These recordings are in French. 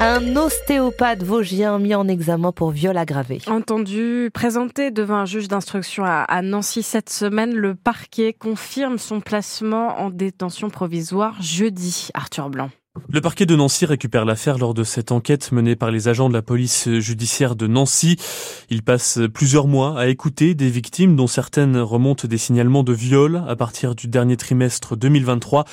Un ostéopathe vosgien mis en examen pour viol aggravé. Entendu, présenté devant un juge d'instruction à Nancy cette semaine, le parquet confirme son placement en détention provisoire jeudi. Arthur Blanc. Le parquet de Nancy récupère l'affaire lors de cette enquête menée par les agents de la police judiciaire de Nancy. Il passe plusieurs mois à écouter des victimes dont certaines remontent des signalements de viol à partir du dernier trimestre 2023.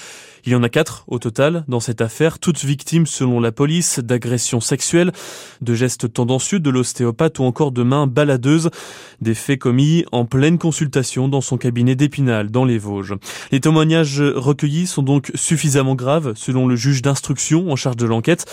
Il y en a quatre au total dans cette affaire, toutes victimes selon la police d'agressions sexuelles, de gestes tendancieux de l'ostéopathe ou encore de mains baladeuses, des faits commis en pleine consultation dans son cabinet d'Épinal dans les Vosges. Les témoignages recueillis sont donc suffisamment graves selon le juge d'instruction en charge de l'enquête.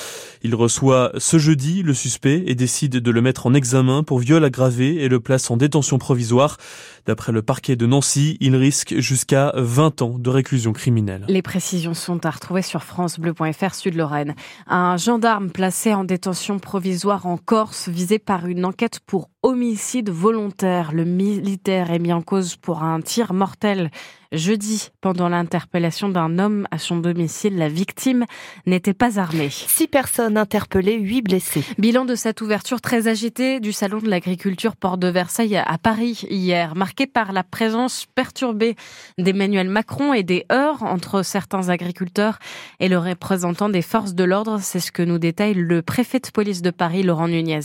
Il reçoit ce jeudi le suspect et décide de le mettre en examen pour viol aggravé et le place en détention provisoire. D'après le parquet de Nancy, il risque jusqu'à 20 ans de réclusion criminelle. Les précisions sont à retrouver sur francebleu.fr Sud-Lorraine. Un gendarme placé en détention provisoire en Corse visé par une enquête pour homicide volontaire. Le militaire est mis en cause pour un tir mortel jeudi pendant l'interpellation d'un homme à son domicile. La victime n'était pas armée. Six personnes interpellées, huit blessés. Bilan de cette ouverture très agitée du salon de l'agriculture Port de Versailles à Paris hier, marquée par la présence perturbée d'Emmanuel Macron et des heurts entre certains agriculteurs et le représentant des forces de l'ordre. C'est ce que nous détaille le préfet de police de Paris, Laurent Nunez.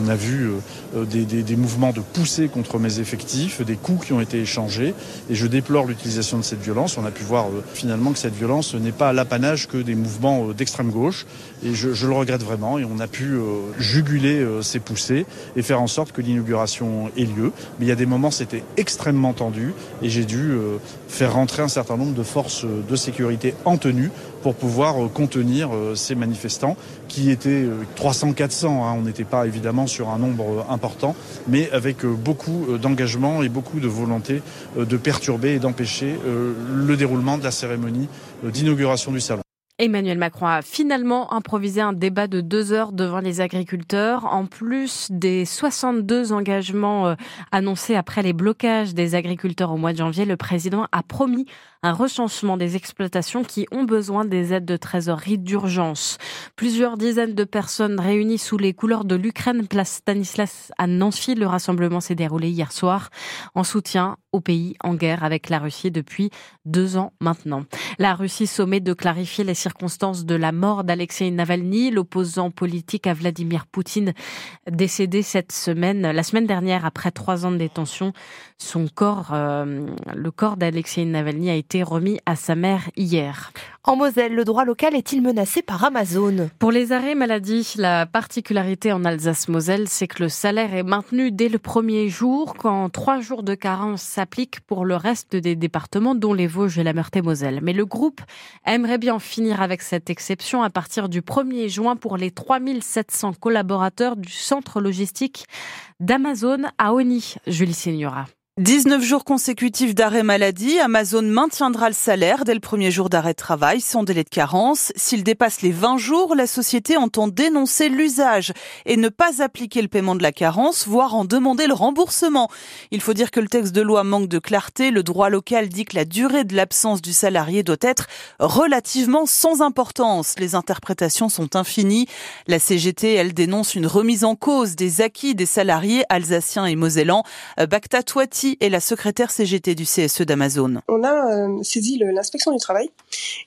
On a vu euh, euh, des, mouvements de poussée contre mes effectifs, des coups qui ont été échangés, et je déplore l'utilisation de cette violence. On a pu voir euh, finalement que cette violence n'est pas l'apanage que des mouvements d'extrême gauche, et je, je, le regrette vraiment. Et on a pu juguler ces poussées et faire en sorte que l'inauguration ait lieu. Mais il y a des moments, c'était extrêmement tendu, et j'ai dû faire rentrer un certain nombre de forces de sécurité en tenue pour pouvoir contenir ces manifestants qui étaient 300-400. Hein. On n'était pas évidemment sur un nombre euh, important, mais avec euh, beaucoup euh, d'engagement et beaucoup de volonté de perturber et d'empêcher le déroulement de la cérémonie d'inauguration du salon. Emmanuel Macron a finalement improvisé un débat de deux heures devant les agriculteurs, en plus des 62 engagements annoncés après les blocages des agriculteurs au mois de janvier. Le président a promis un recensement des exploitations qui ont besoin des aides de trésorerie d'urgence. Plusieurs dizaines de personnes réunies sous les couleurs de l'Ukraine, place Stanislas à Nancy. Le rassemblement s'est déroulé hier soir en soutien au pays en guerre avec la Russie depuis deux ans maintenant. La Russie sommet de clarifier les circonstances de la mort d'Alexei Navalny, l'opposant politique à Vladimir Poutine, décédé cette semaine, la semaine dernière après trois ans de détention. Son corps, euh, le corps d'Alexei Navalny a été remis à sa mère hier. En Moselle, le droit local est-il menacé par Amazon? Pour les arrêts maladie, la particularité en Alsace-Moselle, c'est que le salaire est maintenu dès le premier jour, quand trois jours de carence s'appliquent pour le reste des départements, dont les Vosges et la Meurthe-et-Moselle. Mais le groupe aimerait bien finir avec cette exception à partir du 1er juin pour les 3700 collaborateurs du centre logistique d'Amazon à Oni. Julie Signora. 19 jours consécutifs d'arrêt maladie, Amazon maintiendra le salaire dès le premier jour d'arrêt de travail sans délai de carence. S'il dépasse les 20 jours, la société entend dénoncer l'usage et ne pas appliquer le paiement de la carence, voire en demander le remboursement. Il faut dire que le texte de loi manque de clarté. Le droit local dit que la durée de l'absence du salarié doit être relativement sans importance. Les interprétations sont infinies. La CGT, elle dénonce une remise en cause des acquis des salariés alsaciens et mosellans. Bacta est la secrétaire CGT du CSE d'Amazon. On a euh, saisi l'inspection du travail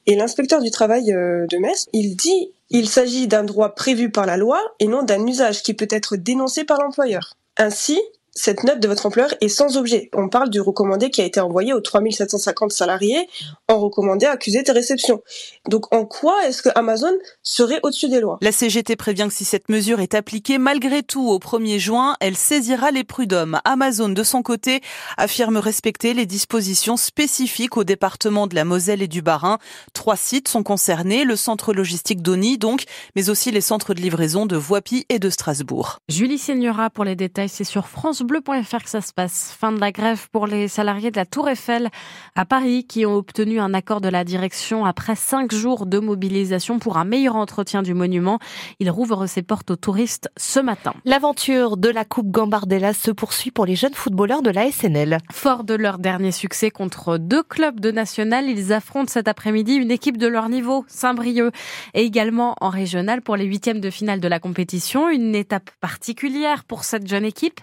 et l'inspecteur du travail euh, de Metz, il dit il s'agit d'un droit prévu par la loi et non d'un usage qui peut être dénoncé par l'employeur. Ainsi, cette note de votre employeur est sans objet. On parle du recommandé qui a été envoyé aux 3750 salariés en recommandé accusé de réception. Donc en quoi est-ce que Amazon serait au-dessus des lois? La CGT prévient que si cette mesure est appliquée malgré tout au 1er juin, elle saisira les prud'hommes. Amazon, de son côté, affirme respecter les dispositions spécifiques au département de la Moselle et du Bas-Rhin. Trois sites sont concernés, le centre logistique d'Oni donc, mais aussi les centres de livraison de Voipy et de Strasbourg. Julie Signora pour les détails, c'est sur France francebleu.fr que ça se passe. Fin de la grève pour les salariés de la Tour Eiffel à Paris qui ont obtenu un accord de la direction après cinq jours de mobilisation pour un meilleur entretien du monument. Il rouvre ses portes aux touristes ce matin. L'aventure de la Coupe Gambardella se poursuit pour les jeunes footballeurs de la SNL. Fort de leur dernier succès contre deux clubs de national, ils affrontent cet après-midi une équipe de leur niveau, Saint-Brieuc, et également en régional pour les huitièmes de finale de la compétition. Une étape particulière pour cette jeune équipe,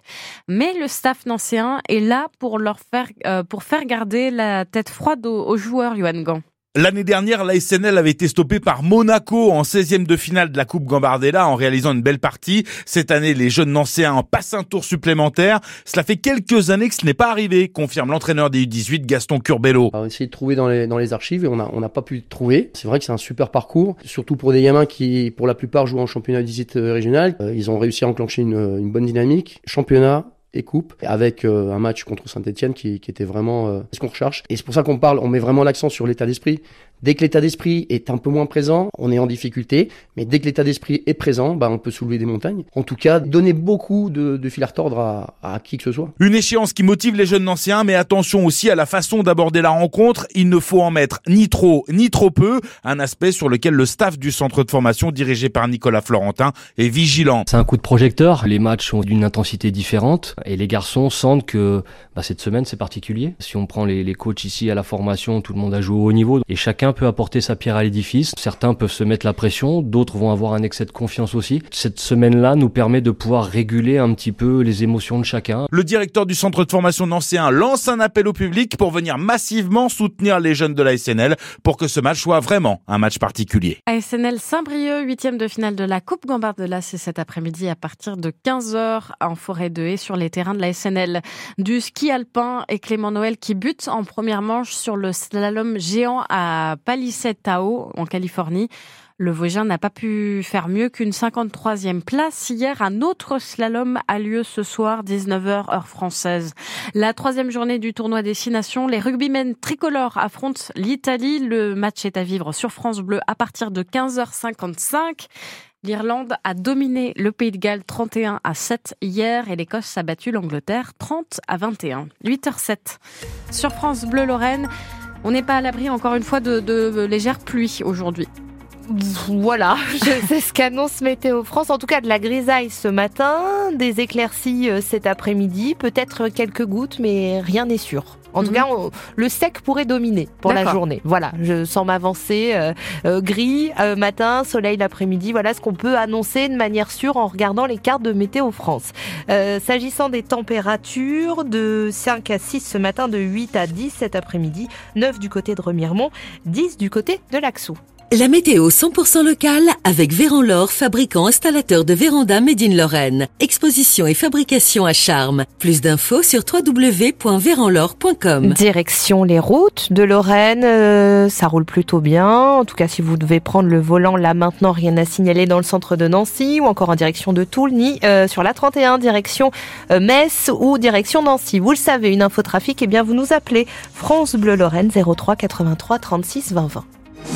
mais le staff nancéen est là pour leur faire, euh, pour faire garder la tête froide aux, joueurs, Johan Gant. L'année dernière, la SNL avait été stoppée par Monaco en 16e de finale de la Coupe Gambardella en réalisant une belle partie. Cette année, les jeunes Nancéens en passent un tour supplémentaire. Cela fait quelques années que ce n'est pas arrivé, confirme l'entraîneur des U18, Gaston Curbello. On a essayé de trouver dans les, dans les archives et on n'a on pas pu trouver. C'est vrai que c'est un super parcours, surtout pour des gamins qui, pour la plupart, jouent en championnat 18 régional. Euh, ils ont réussi à enclencher une, une bonne dynamique. Championnat, et coupe, avec euh, un match contre Saint-Etienne qui, était vraiment euh, ce qu'on recherche. Et c'est pour ça qu'on parle, on met vraiment l'accent sur l'état d'esprit. Dès que l'état d'esprit est un peu moins présent, on est en difficulté. Mais dès que l'état d'esprit est présent, bah, on peut soulever des montagnes. En tout cas, donner beaucoup de, de fil à retordre à, à, qui que ce soit. Une échéance qui motive les jeunes anciens, mais attention aussi à la façon d'aborder la rencontre. Il ne faut en mettre ni trop ni trop peu. Un aspect sur lequel le staff du centre de formation dirigé par Nicolas Florentin est vigilant. C'est un coup de projecteur. Les matchs sont d'une intensité différente et les garçons sentent que bah, cette semaine c'est particulier. Si on prend les, les coachs ici à la formation, tout le monde a joué au haut niveau et chacun peut apporter sa pierre à l'édifice. Certains peuvent se mettre la pression, d'autres vont avoir un excès de confiance aussi. Cette semaine-là nous permet de pouvoir réguler un petit peu les émotions de chacun. Le directeur du centre de formation nancéen lance un appel au public pour venir massivement soutenir les jeunes de la SNL pour que ce match soit vraiment un match particulier. ASNL Saint-Brieuc, huitième de finale de la Coupe Gambardella, c'est cet après-midi à partir de 15h en forêt de haie sur les terrains de la SNL. Du ski alpin et Clément Noël qui bute en première manche sur le slalom géant à Palisade Tao en Californie. Le Vosgien n'a pas pu faire mieux qu'une 53e place. Hier, un autre slalom a lieu ce soir, 19h heure française. La troisième journée du tournoi Destination, les rugbymen tricolores affrontent l'Italie. Le match est à vivre sur France Bleu à partir de 15h55. L'Irlande a dominé le Pays de Galles 31 à 7 hier et l'Écosse a battu l'Angleterre 30 à 21. 8h07. Sur France Bleu Lorraine, on n'est pas à l'abri encore une fois de, de légères pluies aujourd'hui. Voilà, c'est ce qu'annonce Météo France. En tout cas, de la grisaille ce matin, des éclaircies euh, cet après-midi, peut-être quelques gouttes, mais rien n'est sûr. En tout mhm. cas, le sec pourrait dominer pour la journée. Voilà, je sens m'avancer. Euh, euh, gris matin, soleil l'après-midi. Voilà ce qu'on peut annoncer de manière sûre en regardant les cartes de Météo France. S'agissant des températures, de 5 à 6 ce matin, de 8 à 10 cet après-midi, 9 du côté de Remiremont, 10 du côté de Laxou. La météo 100% locale avec Véran fabricant installateur de véranda Made in Lorraine. Exposition et fabrication à charme. Plus d'infos sur www.véranlore.com. Direction les routes de Lorraine, euh, ça roule plutôt bien. En tout cas, si vous devez prendre le volant là maintenant, rien à signaler dans le centre de Nancy ou encore en direction de Toul, ni euh, sur la 31 direction euh, Metz ou direction Nancy. Vous le savez, une info trafic, eh bien vous nous appelez France Bleu Lorraine 03 83 36 20 20.